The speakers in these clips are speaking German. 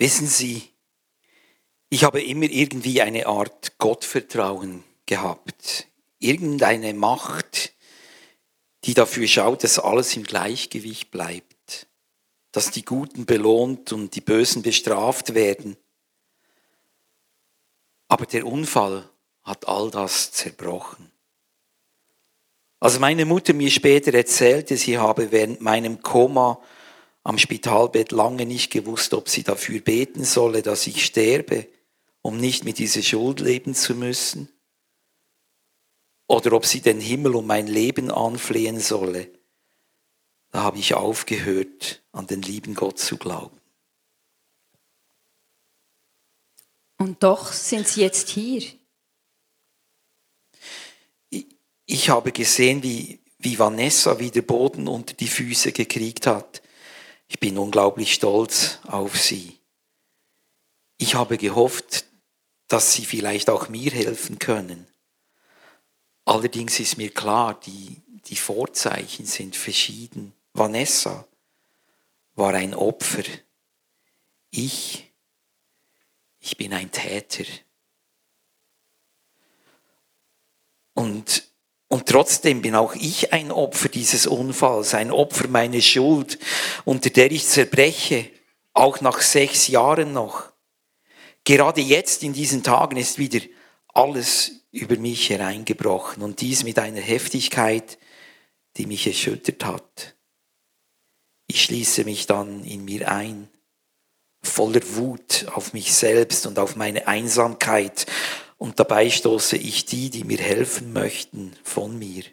Wissen Sie, ich habe immer irgendwie eine Art Gottvertrauen gehabt. Irgendeine Macht, die dafür schaut, dass alles im Gleichgewicht bleibt. Dass die Guten belohnt und die Bösen bestraft werden. Aber der Unfall hat all das zerbrochen. Als meine Mutter mir später erzählte, sie habe während meinem Koma am Spitalbett lange nicht gewusst, ob sie dafür beten solle, dass ich sterbe, um nicht mit dieser Schuld leben zu müssen, oder ob sie den Himmel um mein Leben anflehen solle, da habe ich aufgehört, an den lieben Gott zu glauben. Und doch sind Sie jetzt hier. Ich habe gesehen, wie, wie Vanessa wieder Boden unter die Füße gekriegt hat. Ich bin unglaublich stolz auf sie. Ich habe gehofft, dass sie vielleicht auch mir helfen können. Allerdings ist mir klar, die, die Vorzeichen sind verschieden. Vanessa war ein Opfer. Ich, ich bin ein Täter. Und und trotzdem bin auch ich ein Opfer dieses Unfalls, ein Opfer meiner Schuld, unter der ich zerbreche, auch nach sechs Jahren noch. Gerade jetzt in diesen Tagen ist wieder alles über mich hereingebrochen und dies mit einer Heftigkeit, die mich erschüttert hat. Ich schließe mich dann in mir ein, voller Wut auf mich selbst und auf meine Einsamkeit und dabei stoße ich die, die mir helfen möchten, von mir,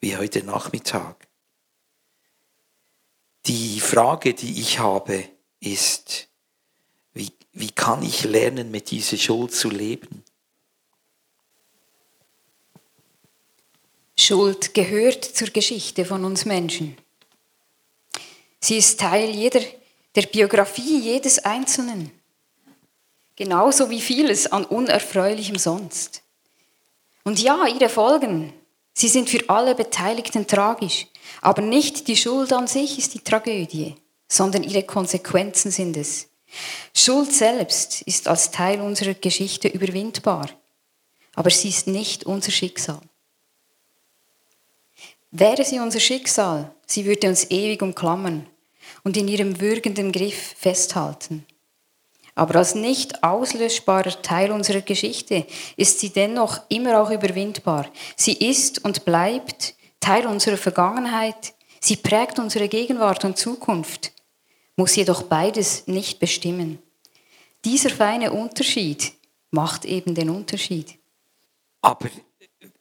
wie heute Nachmittag. Die Frage, die ich habe, ist, wie, wie kann ich lernen, mit dieser Schuld zu leben? Schuld gehört zur Geschichte von uns Menschen. Sie ist Teil jeder, der Biografie jedes Einzelnen genauso wie vieles an Unerfreulichem sonst. Und ja, ihre Folgen, sie sind für alle Beteiligten tragisch, aber nicht die Schuld an sich ist die Tragödie, sondern ihre Konsequenzen sind es. Schuld selbst ist als Teil unserer Geschichte überwindbar, aber sie ist nicht unser Schicksal. Wäre sie unser Schicksal, sie würde uns ewig umklammern und in ihrem würgenden Griff festhalten. Aber als nicht auslöschbarer Teil unserer Geschichte ist sie dennoch immer auch überwindbar. Sie ist und bleibt Teil unserer Vergangenheit. Sie prägt unsere Gegenwart und Zukunft, muss jedoch beides nicht bestimmen. Dieser feine Unterschied macht eben den Unterschied. Aber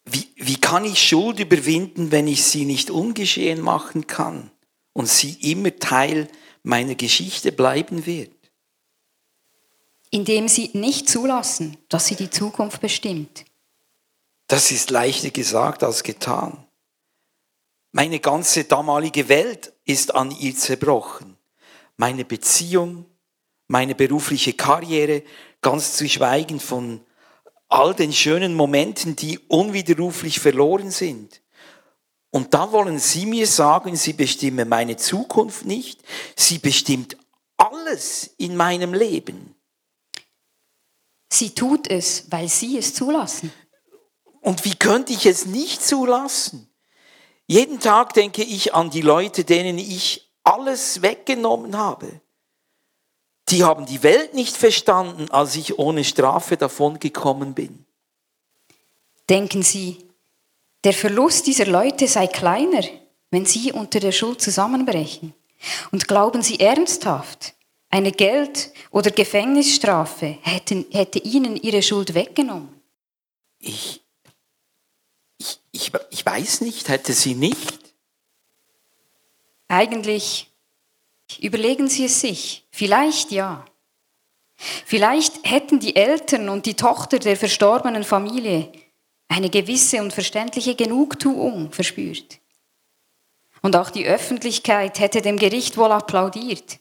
wie, wie kann ich Schuld überwinden, wenn ich sie nicht ungeschehen machen kann und sie immer Teil meiner Geschichte bleiben wird? Indem sie nicht zulassen, dass sie die Zukunft bestimmt. Das ist leichter gesagt als getan. Meine ganze damalige Welt ist an ihr zerbrochen. Meine Beziehung, meine berufliche Karriere, ganz zu schweigen von all den schönen Momenten, die unwiderruflich verloren sind. Und da wollen Sie mir sagen, Sie bestimmen meine Zukunft nicht, Sie bestimmt alles in meinem Leben. Sie tut es, weil Sie es zulassen. Und wie könnte ich es nicht zulassen? Jeden Tag denke ich an die Leute, denen ich alles weggenommen habe. Die haben die Welt nicht verstanden, als ich ohne Strafe davongekommen bin. Denken Sie, der Verlust dieser Leute sei kleiner, wenn Sie unter der Schuld zusammenbrechen? Und glauben Sie ernsthaft, eine Geld- oder Gefängnisstrafe hätte, hätte ihnen ihre Schuld weggenommen. Ich, ich, ich, ich weiß nicht, hätte sie nicht? Eigentlich überlegen Sie es sich. Vielleicht ja. Vielleicht hätten die Eltern und die Tochter der verstorbenen Familie eine gewisse und verständliche Genugtuung verspürt. Und auch die Öffentlichkeit hätte dem Gericht wohl applaudiert.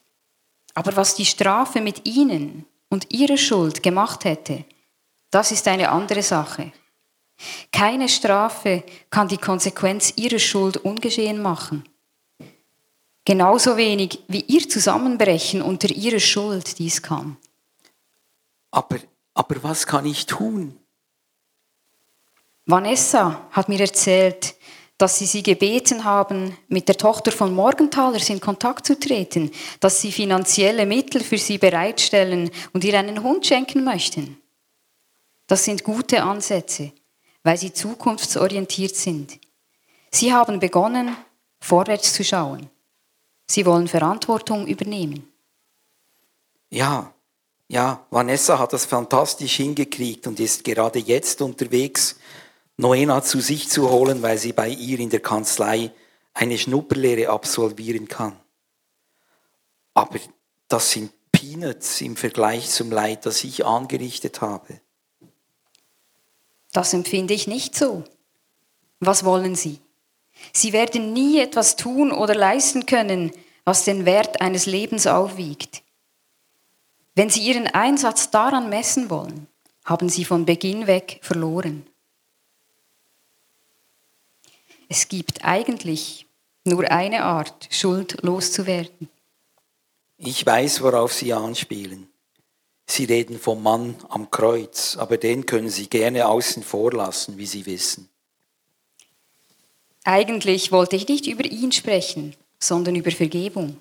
Aber was die Strafe mit ihnen und ihrer Schuld gemacht hätte, das ist eine andere Sache. Keine Strafe kann die Konsequenz ihrer Schuld ungeschehen machen. Genauso wenig wie ihr Zusammenbrechen unter ihrer Schuld dies kann. Aber, aber was kann ich tun? Vanessa hat mir erzählt, dass sie sie gebeten haben, mit der Tochter von Morgenthalers in Kontakt zu treten, dass sie finanzielle Mittel für sie bereitstellen und ihr einen Hund schenken möchten. Das sind gute Ansätze, weil sie zukunftsorientiert sind. Sie haben begonnen, vorwärts zu schauen. Sie wollen Verantwortung übernehmen. Ja, ja, Vanessa hat das fantastisch hingekriegt und ist gerade jetzt unterwegs, Noena zu sich zu holen, weil sie bei ihr in der Kanzlei eine Schnupperlehre absolvieren kann. Aber das sind Peanuts im Vergleich zum Leid, das ich angerichtet habe. Das empfinde ich nicht so. Was wollen Sie? Sie werden nie etwas tun oder leisten können, was den Wert eines Lebens aufwiegt. Wenn Sie Ihren Einsatz daran messen wollen, haben Sie von Beginn weg verloren. Es gibt eigentlich nur eine Art, Schuld loszuwerden. Ich weiß, worauf Sie anspielen. Sie reden vom Mann am Kreuz, aber den können Sie gerne außen vor lassen, wie Sie wissen. Eigentlich wollte ich nicht über ihn sprechen, sondern über Vergebung.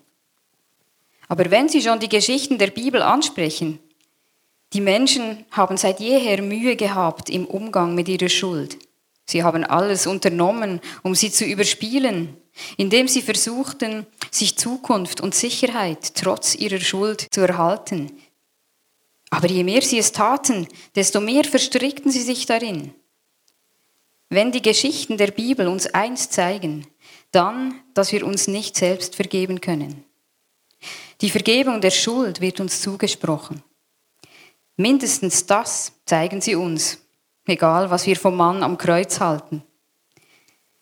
Aber wenn Sie schon die Geschichten der Bibel ansprechen, die Menschen haben seit jeher Mühe gehabt im Umgang mit ihrer Schuld. Sie haben alles unternommen, um sie zu überspielen, indem sie versuchten, sich Zukunft und Sicherheit trotz ihrer Schuld zu erhalten. Aber je mehr sie es taten, desto mehr verstrickten sie sich darin. Wenn die Geschichten der Bibel uns eins zeigen, dann, dass wir uns nicht selbst vergeben können. Die Vergebung der Schuld wird uns zugesprochen. Mindestens das zeigen sie uns, egal was wir vom Mann am Kreuz halten.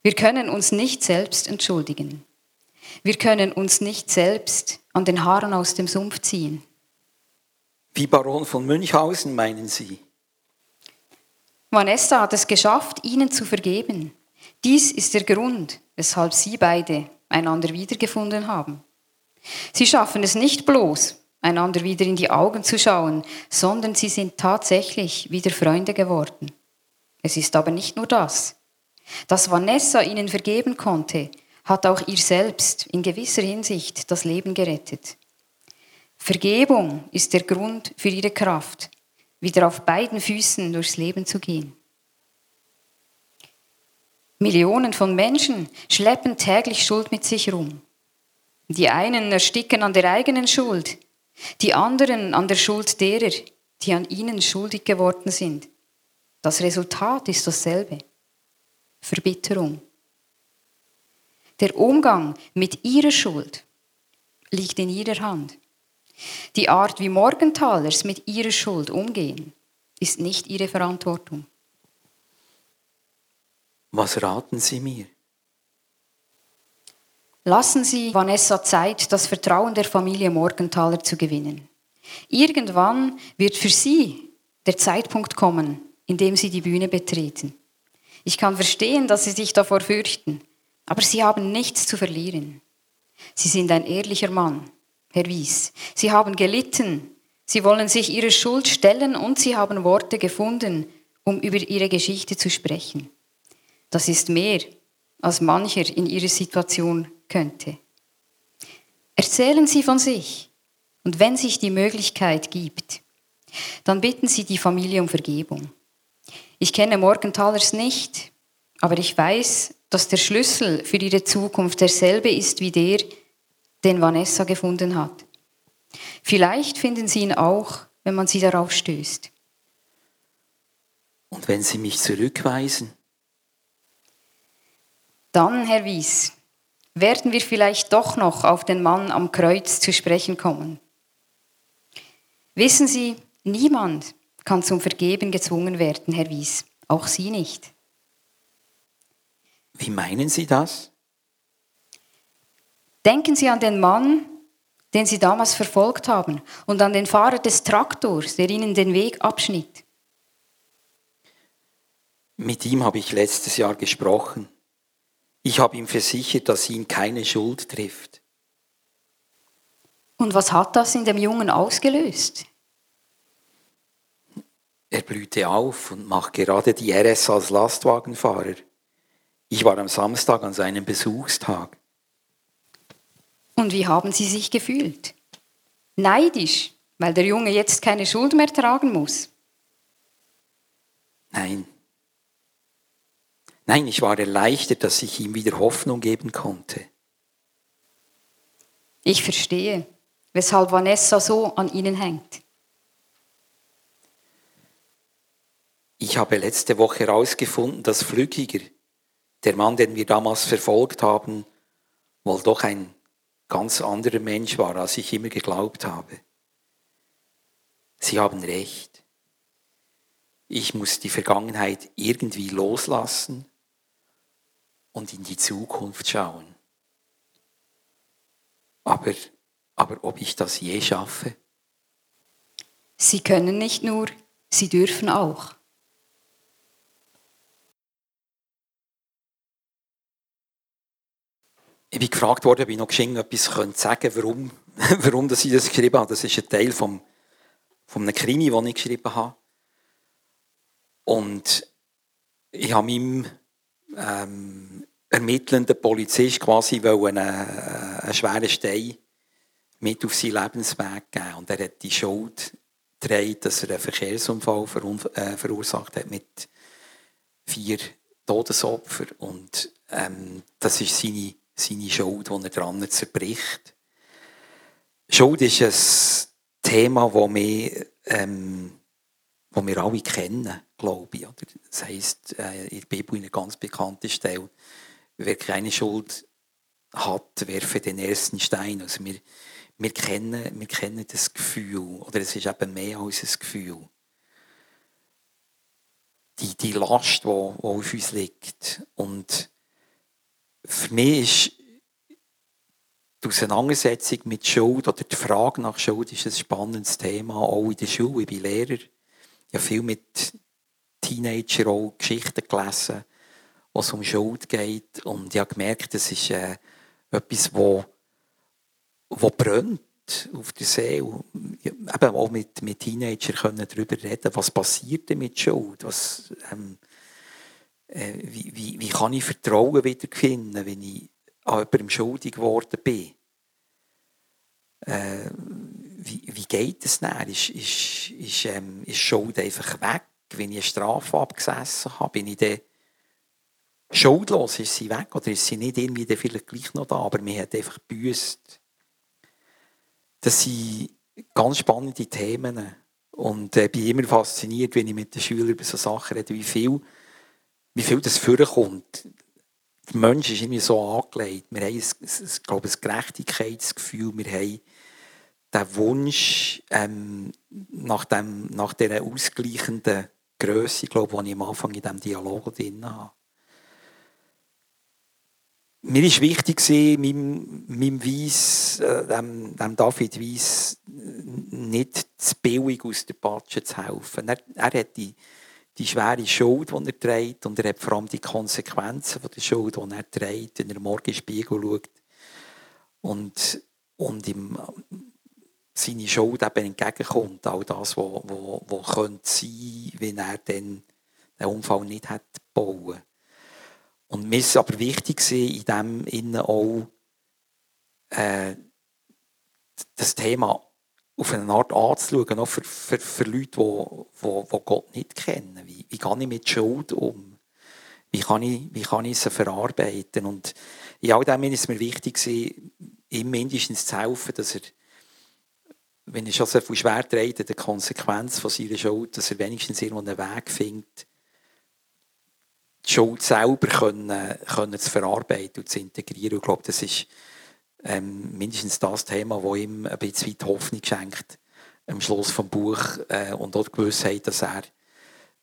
Wir können uns nicht selbst entschuldigen. Wir können uns nicht selbst an den Haaren aus dem Sumpf ziehen. Wie Baron von Münchhausen meinen Sie? Vanessa hat es geschafft, ihnen zu vergeben. Dies ist der Grund, weshalb sie beide einander wiedergefunden haben. Sie schaffen es nicht bloß, einander wieder in die Augen zu schauen, sondern sie sind tatsächlich wieder Freunde geworden. Es ist aber nicht nur das. Dass Vanessa ihnen vergeben konnte, hat auch ihr selbst in gewisser Hinsicht das Leben gerettet. Vergebung ist der Grund für ihre Kraft, wieder auf beiden Füßen durchs Leben zu gehen. Millionen von Menschen schleppen täglich Schuld mit sich rum. Die einen ersticken an der eigenen Schuld, die anderen an der Schuld derer, die an ihnen schuldig geworden sind. Das Resultat ist dasselbe. Verbitterung. Der Umgang mit ihrer Schuld liegt in ihrer Hand. Die Art, wie Morgenthalers mit ihrer Schuld umgehen, ist nicht ihre Verantwortung. Was raten Sie mir? Lassen Sie Vanessa Zeit, das Vertrauen der Familie Morgenthaler zu gewinnen. Irgendwann wird für Sie der Zeitpunkt kommen, in dem Sie die Bühne betreten. Ich kann verstehen, dass Sie sich davor fürchten, aber Sie haben nichts zu verlieren. Sie sind ein ehrlicher Mann Herr Wies. Sie haben gelitten, sie wollen sich ihrer Schuld stellen und sie haben Worte gefunden, um über ihre Geschichte zu sprechen. Das ist mehr, als mancher in ihrer Situation könnte. Erzählen Sie von sich und wenn sich die Möglichkeit gibt, dann bitten Sie die Familie um Vergebung. Ich kenne Morgenthalers nicht, aber ich weiß, dass der Schlüssel für ihre Zukunft derselbe ist wie der, den Vanessa gefunden hat. Vielleicht finden Sie ihn auch, wenn man Sie darauf stößt. Und wenn Sie mich zurückweisen? Dann, Herr Wies, werden wir vielleicht doch noch auf den Mann am Kreuz zu sprechen kommen. Wissen Sie, niemand kann zum Vergeben gezwungen werden, Herr Wies, auch Sie nicht. Wie meinen Sie das? Denken Sie an den Mann, den Sie damals verfolgt haben, und an den Fahrer des Traktors, der Ihnen den Weg abschnitt. Mit ihm habe ich letztes Jahr gesprochen. Ich habe ihm versichert, dass ihn keine Schuld trifft. Und was hat das in dem Jungen ausgelöst? Er blühte auf und macht gerade die RS als Lastwagenfahrer. Ich war am Samstag an seinem Besuchstag. Und wie haben Sie sich gefühlt? Neidisch, weil der Junge jetzt keine Schuld mehr tragen muss? Nein. Nein, ich war erleichtert, dass ich ihm wieder Hoffnung geben konnte. Ich verstehe, weshalb Vanessa so an Ihnen hängt. Ich habe letzte Woche herausgefunden, dass Flückiger, der Mann, den wir damals verfolgt haben, wohl doch ein ganz anderer Mensch war, als ich immer geglaubt habe. Sie haben recht. Ich muss die Vergangenheit irgendwie loslassen und in die Zukunft schauen. Aber, aber ob ich das je schaffe? Sie können nicht nur, Sie dürfen auch. Ich bin gefragt worden, ob ich noch geschenkt etwas sagen könnte, warum, warum ich das geschrieben habe. Das ist ein Teil vom, von einem Krimi, den ich geschrieben habe. Und ich habe meinem ähm, ermittelnden Polizist quasi einen, äh, einen schweren Stein mit auf seinen Lebensweg geben. Und er hat die Schuld getragen, dass er einen Verkehrsunfall äh, verursacht hat mit vier Todesopfern. Und ähm, das ist seine seine Schuld, die er dran zerbricht. Schuld ist ein Thema, das wir, ähm, das wir alle kennen, glaube ich. Das heisst, äh, in der Bibel eine ganz bekannte Stelle, wer keine Schuld hat, werfe den ersten Stein. Also wir, wir, kennen, wir kennen das Gefühl, oder es ist eben mehr als ein Gefühl. Die, die Last, die, die auf uns liegt. Und für mich ist die Auseinandersetzung mit Schuld oder die Frage nach Schuld ist ein spannendes Thema, auch in der Schule. Ich bin Lehrer. Ich habe viel mit Teenager auch Geschichten gelesen, wo es um Schuld geht. Und ich habe gemerkt, das ist äh, etwas, wo, wo brennt auf der Seele. Eben auch mit, mit Teenagern können darüber reden, was passiert denn mit Schuld? Was, ähm, äh, wie, wie, wie kann ich Vertrauen wiederfinden, wenn ich an jemandem schuldig geworden bin? Äh, wie, wie geht es dann? Ist, ist, ist, ähm, ist Schuld einfach weg? Wenn ich eine Strafe abgesessen habe, bin ich dann schuldlos? Ist sie weg? Oder ist sie nicht irgendwie vielleicht gleich noch da, aber mir hat einfach büßt? Das sind ganz spannende Themen. Und ich äh, bin immer fasziniert, wenn ich mit den Schülern über solche Sachen rede, wie viel wie viel das vorkommt. Der Mensch ist immer so angelegt. Wir haben, ein, ein, glaube, ein Gerechtigkeitsgefühl. Wir haben den Wunsch ähm, nach, dem, nach dieser ausgleichenden Größe, glaube die ich am Anfang in diesem Dialog drin habe. Mir war wichtig, meinem, meinem Weiss, äh, dem, dem David Weiss, nicht zu billig aus der Patsche zu helfen. Er, er hat die die schwere Schuld, die er trägt, und er hat vor allem die Konsequenzen von der Schuld, die er trägt, wenn er morgen in den Spiegel schaut und, und ihm seine Schuld eben entgegenkommt, all das, was wo könnte sein, wenn er dann den Unfall nicht hat bauen. Und mir ist aber wichtig in dem Innen auch äh, das Thema auf eine Art anzuschauen, auch für, für, für Leute, die, die, die Gott nicht kennen. Wie, wie gehe ich mit Schuld um? Wie kann ich, wie kann ich sie verarbeiten? Und in all dem ist es mir wichtig, ihm mindestens zu helfen, dass er, wenn er schon so viel schwer trägt, der Konsequenz von seiner Schuld, dass er wenigstens irgendwo einen Weg findet, die Schuld selber können, können zu verarbeiten und zu integrieren. Ich glaube, das ist ähm, mindestens das Thema, das ihm ein bisschen Hoffnung schenkt am Schluss des Buch äh, und auch die Gewissheit, dass er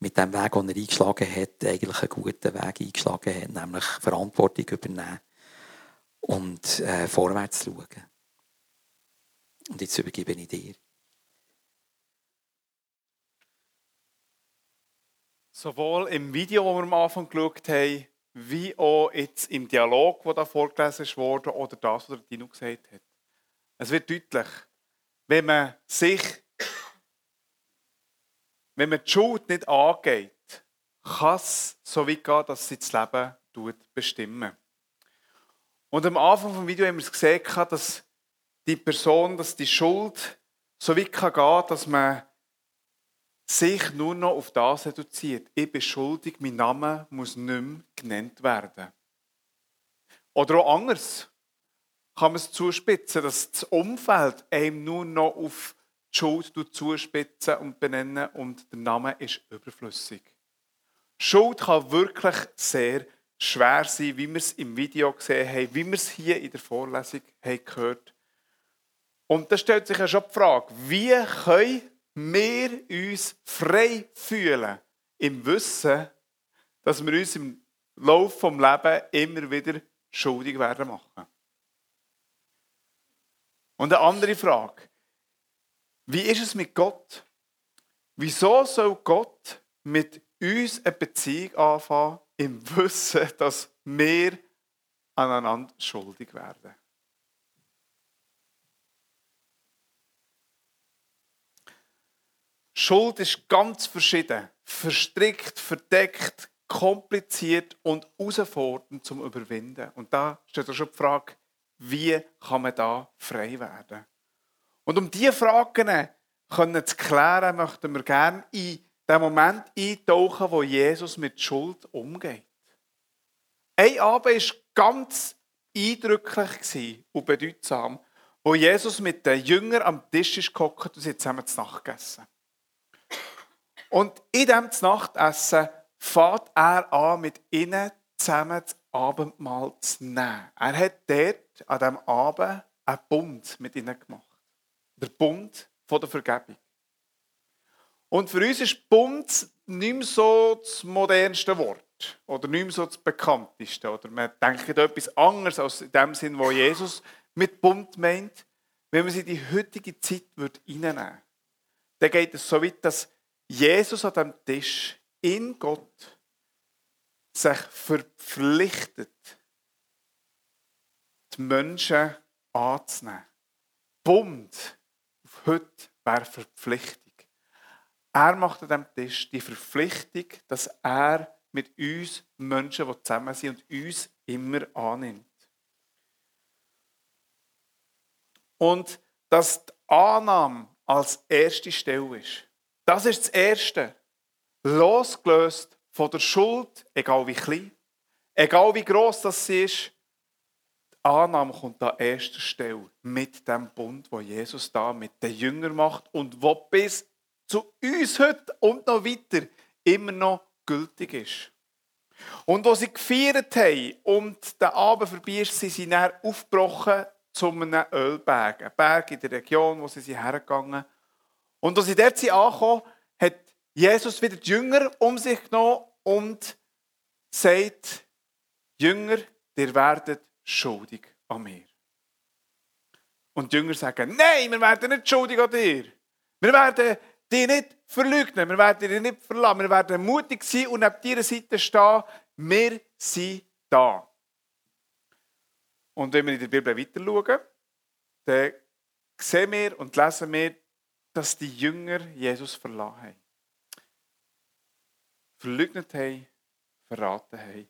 mit dem Weg, den er eingeschlagen hat, eigentlich einen guten Weg eingeschlagen hat, nämlich Verantwortung übernehmen und äh, vorwärts schauen. Und jetzt übergebe ich dir. Sowohl im Video, das wir am Anfang geschaut haben, wie auch jetzt im Dialog, der da vorgelesen wurde, oder das, was Dino gesagt hat. Es wird deutlich, wenn man sich, wenn man die Schuld nicht angeht, kann es so weit gehen, dass sie das Leben bestimmen. Und am Anfang des Videos haben wir gesehen, dass die Person, dass die Schuld so weit gehen kann, dass man sich nur noch auf das reduziert. Ich bin schuldig, mein Name muss nicht mehr genannt werden. Oder auch anders kann man es zuspitzen, dass das Umfeld einem nur noch auf die Schuld zuspitzen und benennen und der Name ist überflüssig. Schuld kann wirklich sehr schwer sein, wie wir es im Video gesehen haben, wie wir es hier in der Vorlesung haben gehört Und da stellt sich ja schon die Frage, wie können wir uns frei fühlen im Wissen, dass wir uns im Laufe des Lebens immer wieder schuldig werden machen. Und eine andere Frage. Wie ist es mit Gott? Wieso soll Gott mit uns eine Beziehung anfangen, im Wissen, dass wir aneinander schuldig werden? Schuld ist ganz verschieden, verstrickt, verdeckt, kompliziert und herausfordernd zum Überwinden. Und da steht auch schon die Frage, wie kann man da frei werden? Und um diese Fragen zu klären, möchten wir gerne in den Moment eintauchen, wo Jesus mit Schuld umgeht. Ein Abend war ganz eindrücklich und bedeutsam, wo Jesus mit den Jüngern am Tisch ist und sie zusammen zu Nacht gegessen. Und in diesem Nachtessen fährt er an, mit ihnen zusammen das Abendmahl zu nehmen. Er hat dort an diesem Abend einen Bund mit ihnen gemacht. Der Bund der Vergebung. Und für uns ist Bund nicht mehr so das modernste Wort. Oder nicht mehr so das bekannteste. Oder man denkt etwas anderes als in dem Sinn, wo Jesus mit Bund meint. Wenn man sie in die heutige Zeit reinnehmen würde, dann geht es so weit, dass Jesus an dem Tisch in Gott sich verpflichtet, die Menschen anzunehmen. Bund auf heute wäre Verpflichtung. Er macht an diesem Tisch die Verpflichtung, dass er mit uns Menschen, die zusammen sind, und uns immer annimmt. Und dass die Annahme als erste Stelle ist. Das ist das Erste. Losgelöst von der Schuld, egal wie klein, egal wie groß das ist, die Annahme kommt an erster Stelle mit dem Bund, wo Jesus da mit den Jüngern macht und wo bis zu uns heute und noch weiter immer noch gültig ist. Und als sie gefeiert haben und der Abend vorbei ist, sind sie dann aufgebrochen zu einem Ölberg. Ein Berg in der Region, wo sie hergegangen sind. Und als sie dort sind angekommen, hat Jesus wieder die Jünger um sich genommen und sagt, Jünger, ihr werdet schuldig an mir. Und die Jünger sagen, nein, wir werden nicht schuldig an dir. Wir werden dich nicht verleugnen, wir werden dich nicht verlassen, wir werden mutig sein und auf deiner Seite stehen. Wir sind da. Und wenn wir in der Bibel weiter schauen, dann sehen wir und lesen wir, dass die Jünger Jesus verlassen haben. Verleugnet haben, verraten haben.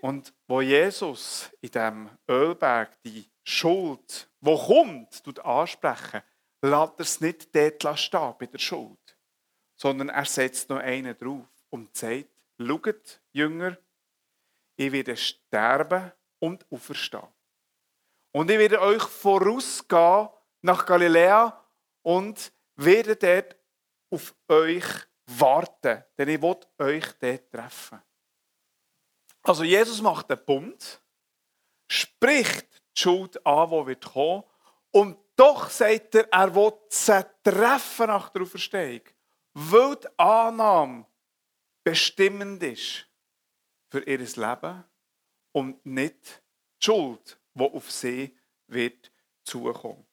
Und wo Jesus in diesem Ölberg die Schuld, wo kommt, tut ansprechen, lässt er es nicht dort stehen bei der Schuld, sondern er setzt noch einen drauf und sagt, schaut, Jünger, ich werde sterben und auferstehen. Und ich werde euch vorausgehen nach Galiläa und werde dort auf euch warten, denn ich will euch dort treffen. Also Jesus macht den Bund, spricht die Schuld an, die wird kommen, und doch sagt er, er will sie treffen nach der Auferstehung, weil die Annahme bestimmend ist für ihr Leben und nicht die Schuld, die auf sie wird zukommen.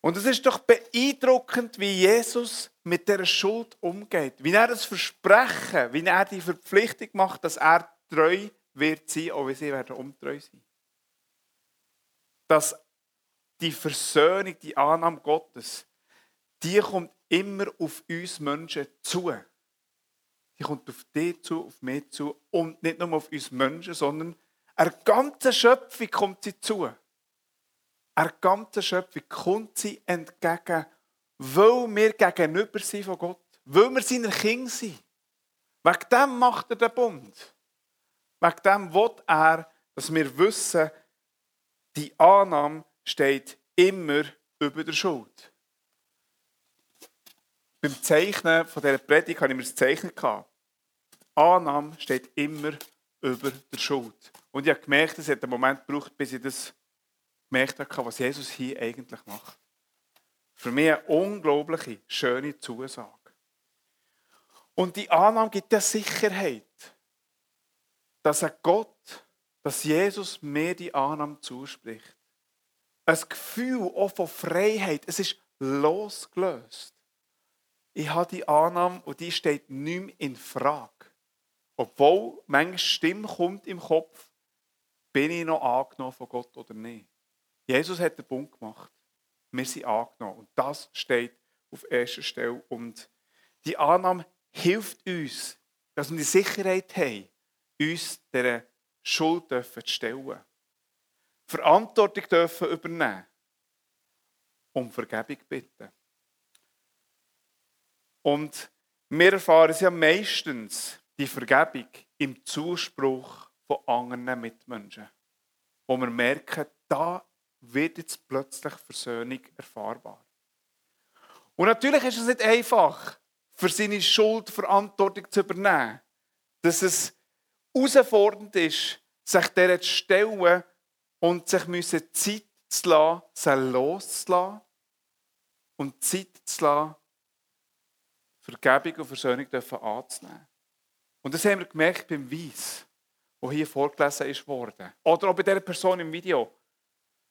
Und es ist doch beeindruckend, wie Jesus mit der Schuld umgeht. Wie er das Versprechen, wie er die Verpflichtung macht, dass er treu wird sein, auch wenn sie werden untreu sein. Dass die Versöhnung, die Annahme Gottes, die kommt immer auf uns Menschen zu. Die kommt auf dich zu, auf mich zu und nicht nur auf uns Menschen, sondern einer ganzen Schöpfung kommt sie zu. Einer ganzen Schöpfung kommt sie entgegen, weil wir gegenüber sind von Gott, weil wir seine Kinder sind. Wegen dem macht er den Bund. Wegen dem will er, dass wir wissen, die Annahme steht immer über der Schuld. Beim Zeichnen von dieser Predigt habe ich mir das Zeichnen gehabt. Annahme steht immer über der Schuld. Und ich habe gemerkt, es hat einen Moment gebraucht, bis ich das gemerkt habe, was Jesus hier eigentlich macht. Für mich eine unglaubliche, schöne Zusage. Und die Annahme gibt der Sicherheit, dass ein Gott, dass Jesus mir die Annahme zuspricht. Ein Gefühl auch von Freiheit. Es ist losgelöst. Ich habe die Annahme und die steht nicht mehr in Frage. Obwohl manchmal Stimme kommt im Kopf, bin ich noch angenommen von Gott oder nicht. Jesus hat den Punkt gemacht. Wir sind angenommen. Und das steht auf erster Stelle. Und die Annahme hilft uns, dass wir die Sicherheit haben, uns dieser Schuld zu stellen. Verantwortung dürfen übernehmen. Um Vergebung bitten. Und wir erfahren ja meistens die Vergebung im Zuspruch von anderen Mitmenschen. Wo wir merken, da wird jetzt plötzlich Versöhnung erfahrbar. Und natürlich ist es nicht einfach, für seine Schuld Verantwortung zu übernehmen. Dass es herausfordernd ist, sich der zu stellen und sich Zeit zu lassen, sie loszulassen und Zeit zu lassen, Vergebung und Versöhnung anzunehmen. Und das haben wir gemerkt beim Weiss, wo hier vorgelesen ist worden. Oder auch bei dieser Person im Video.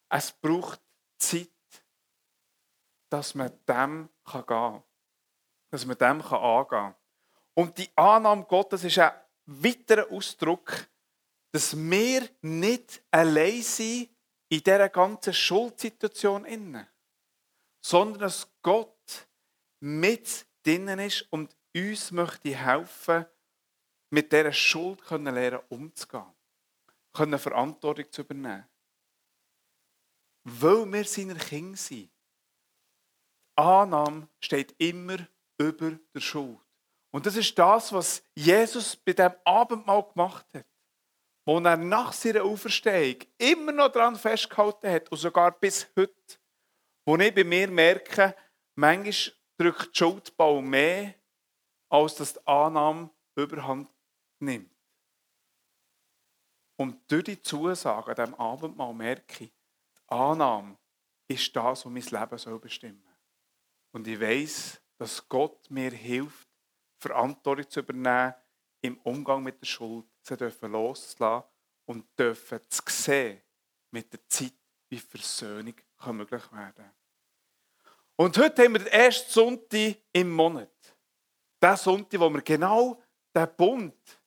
Es braucht Zeit, dass man dem gehen kann dass man dem angehen kann. Und die Annahme Gottes ist ein weiterer Ausdruck, dass wir nicht allein sind in dieser ganzen Schuldsituation sondern dass Gott mit drinnen ist und uns möchte helfen, mit dieser Schuld lernen umzugehen, können Verantwortung zu übernehmen. Weil wir seine Kinder sind. Annahme steht immer über der Schuld. Und das ist das, was Jesus bei dem Abendmahl gemacht hat. Wo er nach seiner Auferstehung immer noch daran festgehalten hat und sogar bis heute. Wo ich bei mir merke, manchmal drückt die Schuldbau mehr, als dass die Annahme überhand nimmt. Und durch die Zusage an diesem Abendmahl merke ich, Annahme ist das, was mein Leben bestimmen soll. Und ich weiß, dass Gott mir hilft, Verantwortung zu übernehmen im Umgang mit der Schuld, sie dürfen loszulassen und dürfen zu sehen mit der Zeit, wie Versöhnung kann möglich werden Und heute haben wir den ersten Sonntag im Monat. Der Sonntag, wo wir genau den Bund,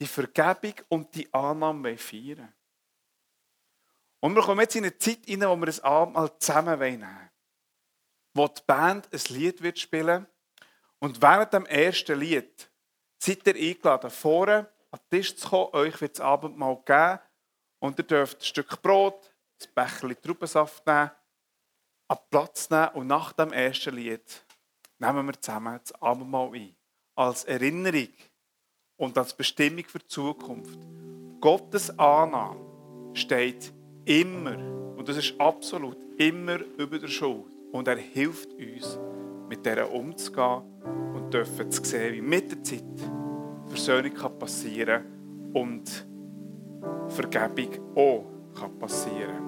die Vergebung und die Annahme feiern Und wir kommen jetzt in eine Zeit rein, wo wir das Abendmahl zusammen nehmen wollen wo die Band ein Lied wird spielen Und während dem ersten Lied seid ihr eingeladen, vorne an den Tisch zu kommen. Euch wird das Abendmahl geben. Und ihr dürft ein Stück Brot, ein Becherchen Traubensaft nehmen, an Platz nehmen. Und nach dem ersten Lied nehmen wir zusammen das Abendmahl ein. Als Erinnerung und als Bestimmung für die Zukunft. Gottes Annahme steht immer, und das ist absolut, immer über der Schuld. Und er hilft uns, mit dieser umzugehen und dürfen zu sehen, wie mit der Zeit Versöhnung kann passieren und Vergebung auch kann passieren